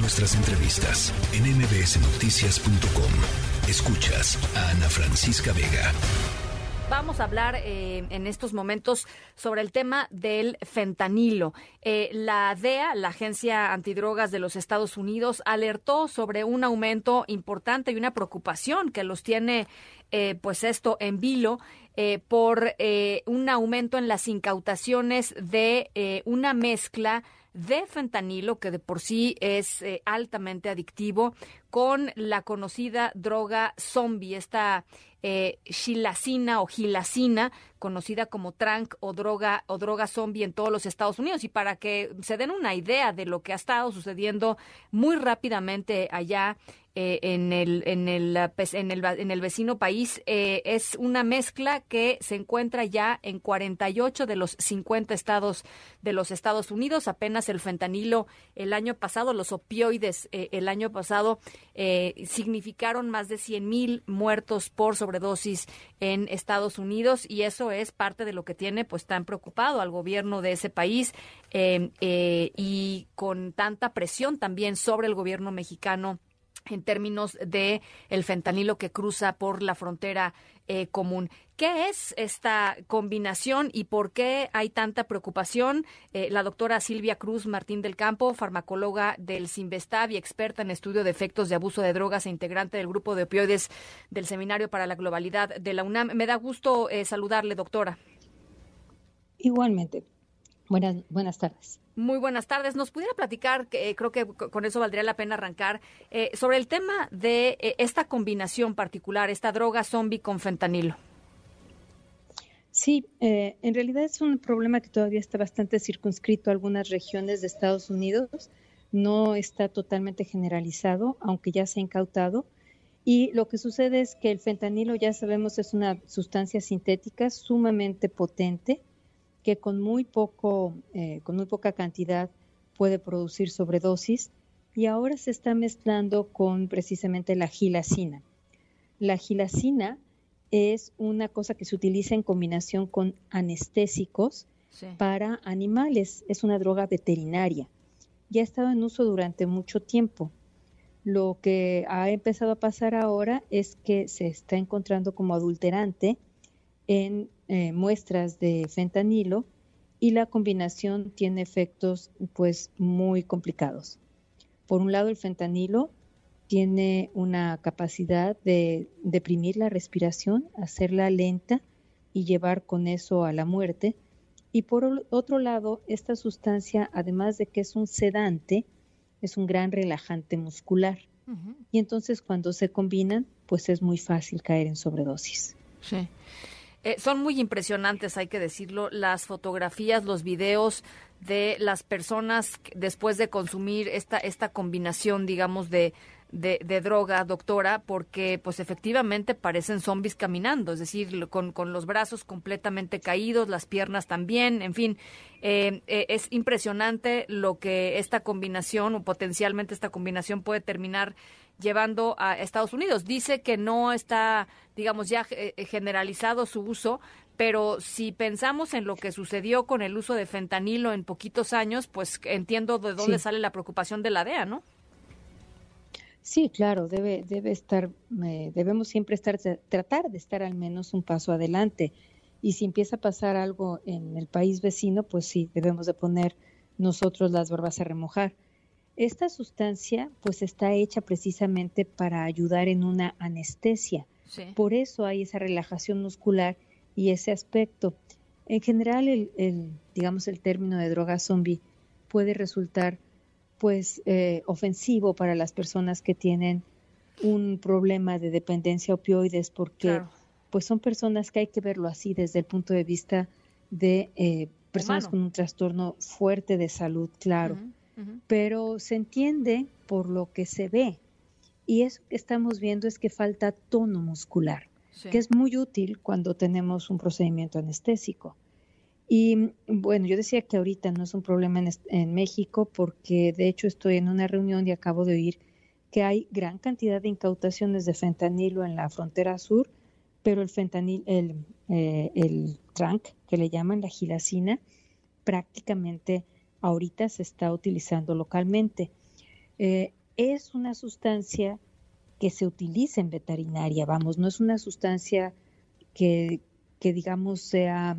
Nuestras entrevistas en mbsnoticias.com. Escuchas a Ana Francisca Vega. Vamos a hablar eh, en estos momentos sobre el tema del fentanilo. Eh, la DEA, la Agencia Antidrogas de los Estados Unidos, alertó sobre un aumento importante y una preocupación que los tiene, eh, pues esto en vilo, por un aumento en las incautaciones de una mezcla de fentanilo, que de por sí es altamente adictivo, con la conocida droga zombie, esta eh, o gilacina, conocida como trank o droga o droga zombie en todos los Estados Unidos. Y para que se den una idea de lo que ha estado sucediendo muy rápidamente allá eh, en, el, en, el, pues, en, el, en el vecino país eh, es una mezcla que se encuentra ya en 48 de los 50 estados de los Estados Unidos. Apenas el fentanilo el año pasado, los opioides eh, el año pasado significaron más de 100 mil muertos por sobredosis en Estados Unidos y eso es parte de lo que tiene pues tan preocupado al gobierno de ese país y con tanta presión también sobre el gobierno mexicano en términos de el fentanilo que cruza por la frontera eh, común. ¿Qué es esta combinación y por qué hay tanta preocupación? Eh, la doctora Silvia Cruz Martín del Campo, farmacóloga del Sinvestav y experta en estudio de efectos de abuso de drogas e integrante del grupo de opioides del Seminario para la Globalidad de la UNAM. Me da gusto eh, saludarle, doctora. Igualmente. Buenas, buenas tardes. Muy buenas tardes. ¿Nos pudiera platicar, que, eh, creo que con eso valdría la pena arrancar, eh, sobre el tema de eh, esta combinación particular, esta droga zombie con fentanilo? Sí, en realidad es un problema que todavía está bastante circunscrito a algunas regiones de Estados Unidos. No está totalmente generalizado, aunque ya se ha incautado. Y lo que sucede es que el fentanilo, ya sabemos, es una sustancia sintética sumamente potente que con muy poco, eh, con muy poca cantidad puede producir sobredosis y ahora se está mezclando con precisamente la gilacina. La gilacina es una cosa que se utiliza en combinación con anestésicos para animales, es una droga veterinaria. Ya ha estado en uso durante mucho tiempo. Lo que ha empezado a pasar ahora es que se está encontrando como adulterante en eh, muestras de fentanilo y la combinación tiene efectos pues muy complicados. Por un lado, el fentanilo tiene una capacidad de deprimir la respiración, hacerla lenta y llevar con eso a la muerte. Y por otro lado, esta sustancia, además de que es un sedante, es un gran relajante muscular. Y entonces cuando se combinan, pues es muy fácil caer en sobredosis. Sí. Eh, son muy impresionantes, hay que decirlo, las fotografías, los videos de las personas después de consumir esta, esta combinación, digamos, de, de, droga, doctora, porque pues efectivamente parecen zombies caminando, es decir, con, con los brazos completamente caídos, las piernas también, en fin, eh, eh, es impresionante lo que esta combinación o potencialmente esta combinación puede terminar llevando a Estados Unidos. Dice que no está, digamos, ya eh, generalizado su uso, pero si pensamos en lo que sucedió con el uso de fentanilo en poquitos años, pues entiendo de dónde sale la preocupación de la DEA, ¿no? Sí, claro, debe, debe estar, eh, debemos siempre estar, tratar de estar al menos un paso adelante. Y si empieza a pasar algo en el país vecino, pues sí, debemos de poner nosotros las barbas a remojar. Esta sustancia pues está hecha precisamente para ayudar en una anestesia. Por eso hay esa relajación muscular y ese aspecto. En general, el, digamos, el término de droga zombie puede resultar pues eh, ofensivo para las personas que tienen un problema de dependencia opioides porque pues son personas que hay que verlo así desde el punto de vista de eh, personas con un trastorno fuerte de salud, claro pero se entiende por lo que se ve. Y eso que estamos viendo es que falta tono muscular, que es muy útil cuando tenemos un procedimiento anestésico. Y bueno, yo decía que ahorita no es un problema en, en, México porque de hecho estoy en una reunión y acabo de oír que hay gran cantidad de incautaciones de fentanilo en la frontera sur, pero el fentanil, el, eh, el trank, que le llaman la gilacina, prácticamente ahorita se está utilizando localmente. Eh, es una sustancia que se utiliza en veterinaria, vamos, no es una sustancia que, que digamos sea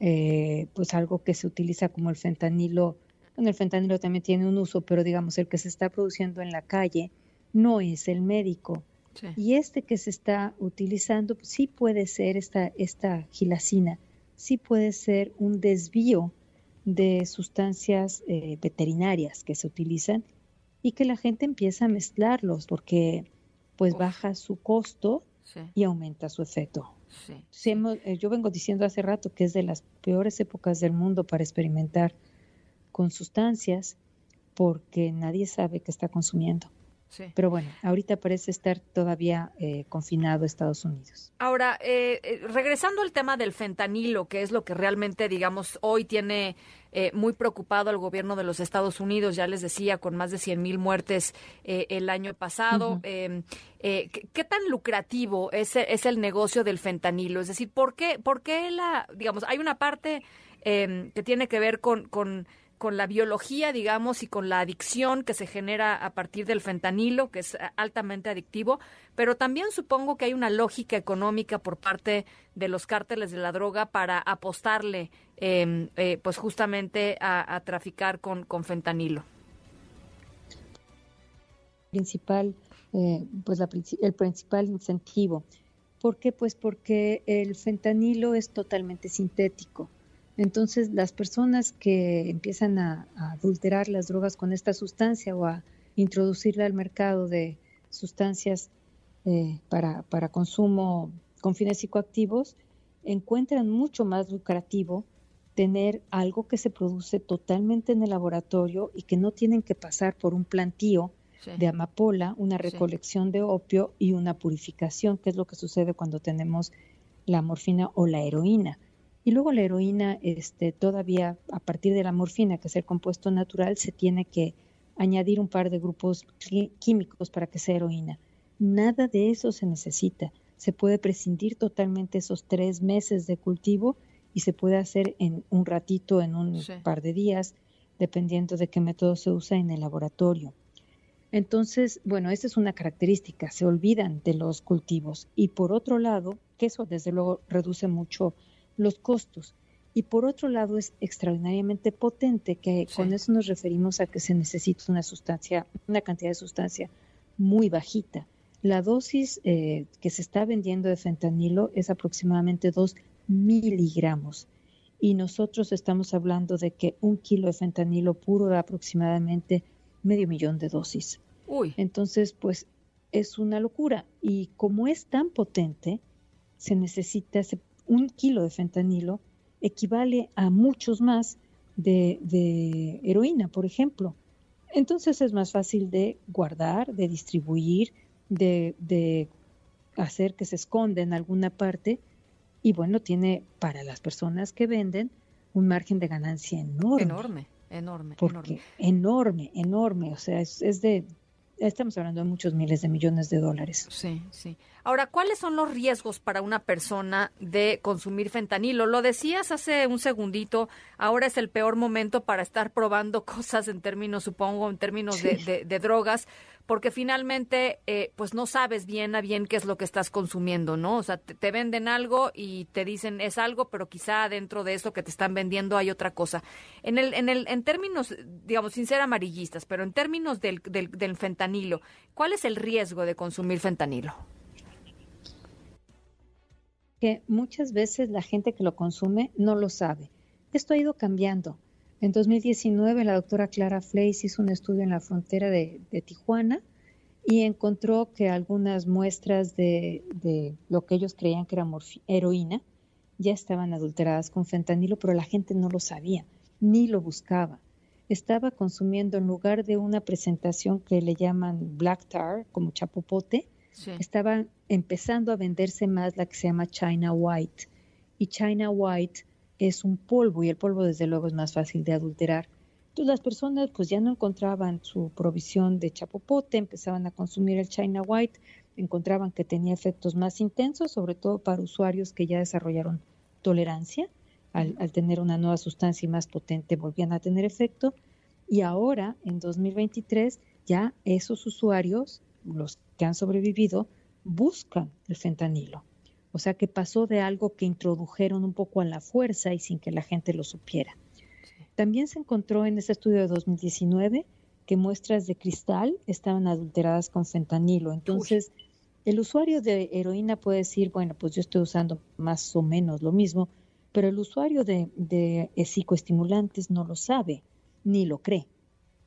eh, pues algo que se utiliza como el fentanilo. Bueno, el fentanilo también tiene un uso, pero digamos el que se está produciendo en la calle no es el médico. Y este que se está utilizando pues, sí puede ser esta, esta gilacina, sí puede ser un desvío de sustancias eh, veterinarias que se utilizan y que la gente empieza a mezclarlos porque pues baja su costo y aumenta su efecto. Eh, yo vengo diciendo hace rato que es de las peores épocas del mundo para experimentar con sustancias porque nadie sabe qué está consumiendo. Pero bueno, ahorita parece estar todavía eh, confinado Estados Unidos. Ahora, eh, eh, regresando al tema del fentanilo, que es lo que realmente, digamos, hoy tiene muy preocupado al gobierno de los Estados Unidos, ya les decía, con más de 100 mil muertes el año pasado. Em, ¿qué, tan lucrativo es, es, el negocio del fentanilo? Es decir, ¿por qué, por qué la, digamos, hay una parte em, que tiene que ver con, con con la biología, digamos, y con la adicción que se genera a partir del fentanilo, que es eh, altamente adictivo, pero también supongo que hay una lógica económica por parte de los cárteles de la droga para apostarle, em, eh, pues justamente a, traficar con, con, fentanilo. Principal, eh, pues el principal incentivo. ¿Por qué? Pues porque el fentanilo es totalmente sintético entonces, las personas que empiezan a, adulterar las drogas con esta sustancia o a introducirla al mercado de sustancias eh, para, para consumo con fines psicoactivos, encuentran mucho más lucrativo tener algo que se produce totalmente en el laboratorio y que no tienen que pasar por un plantío de amapola, una recolección de opio y una purificación, que es lo que sucede cuando tenemos la morfina o la heroína. Y luego la heroína, este, todavía a partir de la morfina, que es el compuesto natural, se tiene que añadir un par de grupos químicos para que sea heroína. Nada de eso se necesita. Se puede prescindir totalmente esos tres meses de cultivo y se puede hacer en un ratito, en un par de días, dependiendo de qué método se usa en el laboratorio. Entonces, bueno, esa es una característica, se olvidan de los cultivos. Y por otro lado, que eso desde luego reduce mucho los costos. Y por otro lado es extraordinariamente potente, que con eso nos referimos a que se necesita una sustancia, una cantidad de sustancia muy bajita. La dosis eh, que se está vendiendo de fentanilo es aproximadamente 2 miligramos. Y nosotros estamos hablando de que un kilo de fentanilo puro da aproximadamente medio millón de dosis. Uy. Entonces, pues es una locura. Y como es tan potente, se necesita, se un kilo de fentanilo equivale a muchos más de, heroína, por ejemplo. Entonces es más fácil de guardar, de distribuir, de, hacer que se esconda en alguna parte y bueno, tiene para las personas que venden un margen de ganancia enorme. Enorme, enorme. Porque enorme, enorme. O sea, es, es de Estamos hablando de muchos miles de millones de dólares. Sí, sí. Ahora, ¿cuáles son los riesgos para una persona de consumir fentanilo? Lo decías hace un segundito, ahora es el peor momento para estar probando cosas en términos, supongo, en términos de, de drogas, porque finalmente eh, pues no sabes bien a bien qué es lo que estás consumiendo, ¿no? O sea, te, venden algo y te dicen es algo, pero quizá dentro de eso que te están vendiendo hay otra cosa. En el en el en términos digamos sin ser amarillistas, pero en términos del, del, del fentanilo, ¿cuál es el riesgo de consumir fentanilo? Que muchas veces la gente que lo consume no lo sabe. Esto ha ido cambiando. En 2019, la doctora Clara Fleis hizo un estudio en la frontera de, Tijuana y encontró que algunas muestras de, lo que ellos creían que era heroína ya estaban adulteradas con fentanilo, pero la gente no lo sabía, ni lo buscaba. Estaba consumiendo en lugar de una presentación que le llaman black tar, como chapopote, estaban empezando a venderse más la que se llama China White. Y China White es un polvo y el polvo desde luego es más fácil de adulterar. Entonces las personas pues ya no encontraban su provisión de chapopote, empezaban a consumir el China White, encontraban que tenía efectos más intensos, sobre todo para usuarios que ya desarrollaron tolerancia. Al, al tener una nueva sustancia y más potente volvían a tener efecto. Y ahora, en 2023, ya esos usuarios, los que han sobrevivido, buscan el fentanilo. O sea que pasó de algo que introdujeron un poco a la fuerza y sin que la gente lo supiera. También se encontró en ese estudio de 2019 que muestras de cristal estaban adulteradas con fentanilo. Entonces, el usuario de heroína puede decir, bueno, pues yo estoy usando más o menos lo mismo, pero el usuario de, de psicoestimulantes no lo sabe ni lo cree.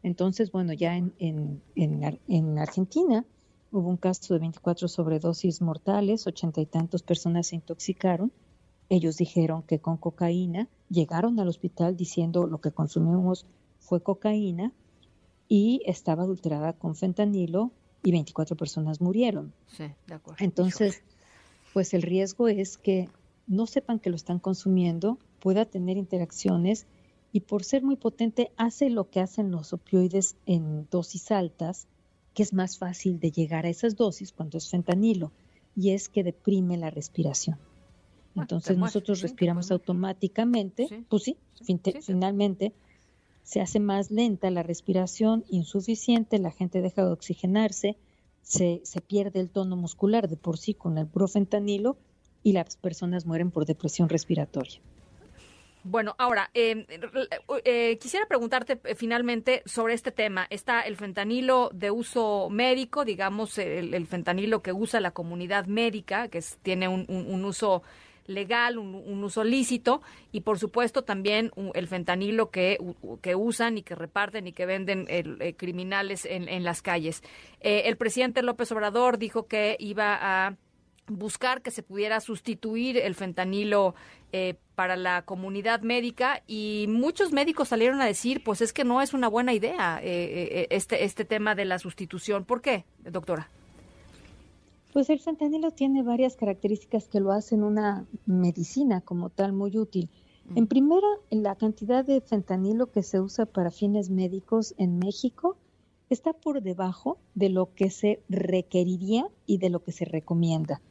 Entonces, bueno, ya en, en, en, Argentina hubo un caso de 24 sobredosis mortales, ochenta y tantos personas se intoxicaron. Ellos dijeron que con cocaína llegaron al hospital diciendo lo que consumimos fue cocaína y estaba adulterada con fentanilo y 24 personas murieron. Sí, de acuerdo. Entonces, pues el riesgo es que no sepan que lo están consumiendo, pueda tener interacciones y por ser muy potente hace lo que hacen los opioides en dosis altas, que es más fácil de llegar a esas dosis cuando es fentanilo, y es que deprime la respiración. Ah, Entonces nosotros respiramos automáticamente, pues sí, finalmente se hace más lenta la respiración, insuficiente, la gente deja de oxigenarse, se, se pierde el tono muscular de por sí con el profentanilo y las personas mueren por depresión respiratoria. Bueno, ahora, em, eh, quisiera preguntarte eh, finalmente sobre este tema. Está el fentanilo de uso médico, digamos, el, fentanilo que usa la comunidad médica, que tiene un, uso legal, un, uso lícito, y por supuesto también el fentanilo que, que usan y que reparten y que venden eh, criminales en, en, las calles. el presidente López Obrador dijo que iba a buscar que se pudiera sustituir el fentanilo eh, para la comunidad médica y muchos médicos salieron a decir, pues es que no es una buena idea eh, eh, este, este tema de la sustitución. ¿Por qué, doctora? Pues el fentanilo tiene varias características que lo hacen una medicina como tal muy útil. Mm. En primera, la cantidad de fentanilo que se usa para fines médicos en México está por debajo de lo que se requeriría y de lo que se recomienda.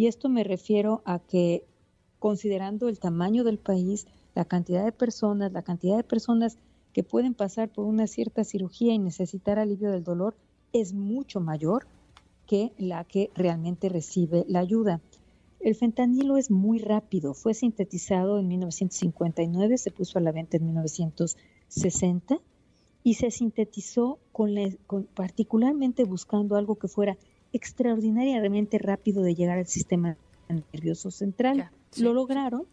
Y esto me refiero a que considerando el tamaño del país, la cantidad de personas, la cantidad de personas que pueden pasar por una cierta cirugía y necesitar alivio del dolor es mucho mayor que la que realmente recibe la ayuda. El fentanilo es muy rápido, fue sintetizado en 1959, se puso a la venta en 1960 y se sintetizó con, particularmente buscando algo que fuera extraordinariamente rápido de llegar al sistema nervioso central. Lo lograron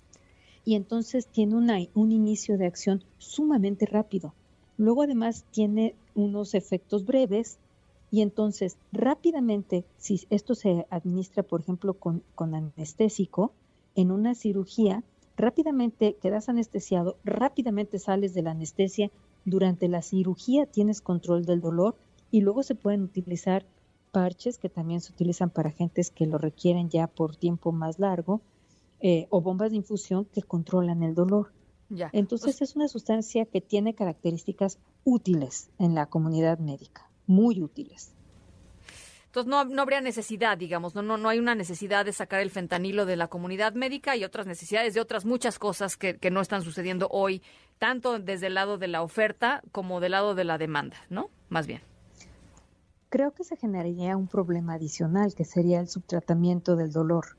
y entonces tiene una, un inicio de acción sumamente rápido. Luego además tiene unos efectos breves y entonces rápidamente, si esto se administra, por ejemplo, con, con anestésico, en una cirugía, rápidamente quedas anestesiado, rápidamente sales de la anestesia, durante la cirugía tienes control del dolor y luego se pueden utilizar parches que también se utilizan para gentes que lo requieren ya por tiempo más largo, eh, o bombas de infusión que controlan el dolor. Ya. Entonces es una sustancia que tiene características útiles en la comunidad médica, muy útiles. Entonces no, no habría necesidad, digamos, no, no, no hay una necesidad de sacar el fentanilo de la comunidad médica y otras necesidades de otras muchas cosas que, que no están sucediendo hoy, tanto desde el lado de la oferta como del lado de la demanda, ¿no? Más bien creo que se generaría un problema adicional, que sería el subtratamiento del dolor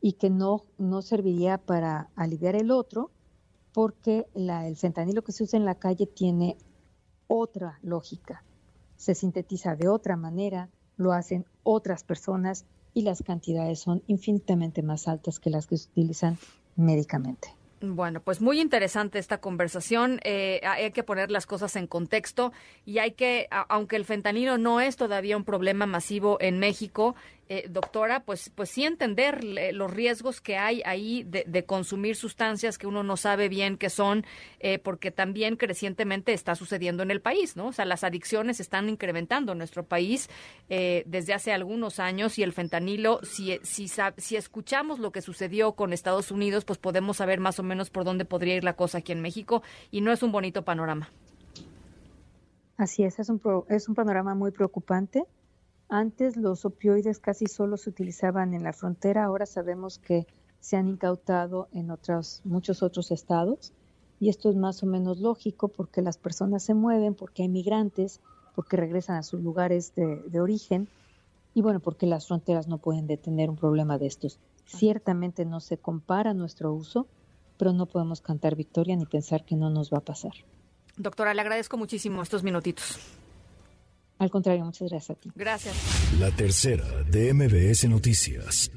y que no, no serviría para aliviar el otro, porque la, el fentanilo que se usa en la calle tiene otra lógica, se sintetiza de otra manera, lo hacen otras personas y las cantidades son infinitamente más altas que las que se utilizan médicamente. Bueno, pues muy interesante esta conversación. Eh, hay que poner las cosas en contexto y hay que, aunque el fentanilo no es todavía un problema masivo en México, eh, doctora, pues, pues sí entender los riesgos que hay ahí de, consumir sustancias que uno no sabe bien qué son, eh, porque también crecientemente está sucediendo en el país, ¿no? O sea, las adicciones están incrementando en nuestro país eh, desde hace algunos años y el fentanilo, si, si, si escuchamos lo que sucedió con Estados Unidos, pues podemos saber más o menos por dónde podría ir la cosa aquí en México y no es un bonito panorama. Así es, es un, es un panorama muy preocupante antes los opioides casi solo se utilizaban en la frontera, ahora sabemos que se han incautado en otros, muchos otros estados y esto es más o menos lógico porque las personas se mueven, porque hay migrantes porque regresan a sus lugares de, origen y bueno, porque las fronteras no pueden detener un problema de estos. Ciertamente no se compara nuestro uso, pero no podemos cantar victoria ni pensar que no nos va a pasar. Doctora, le agradezco muchísimo estos minutitos. Al contrario, muchas gracias a ti. Gracias. La tercera de MBS Noticias.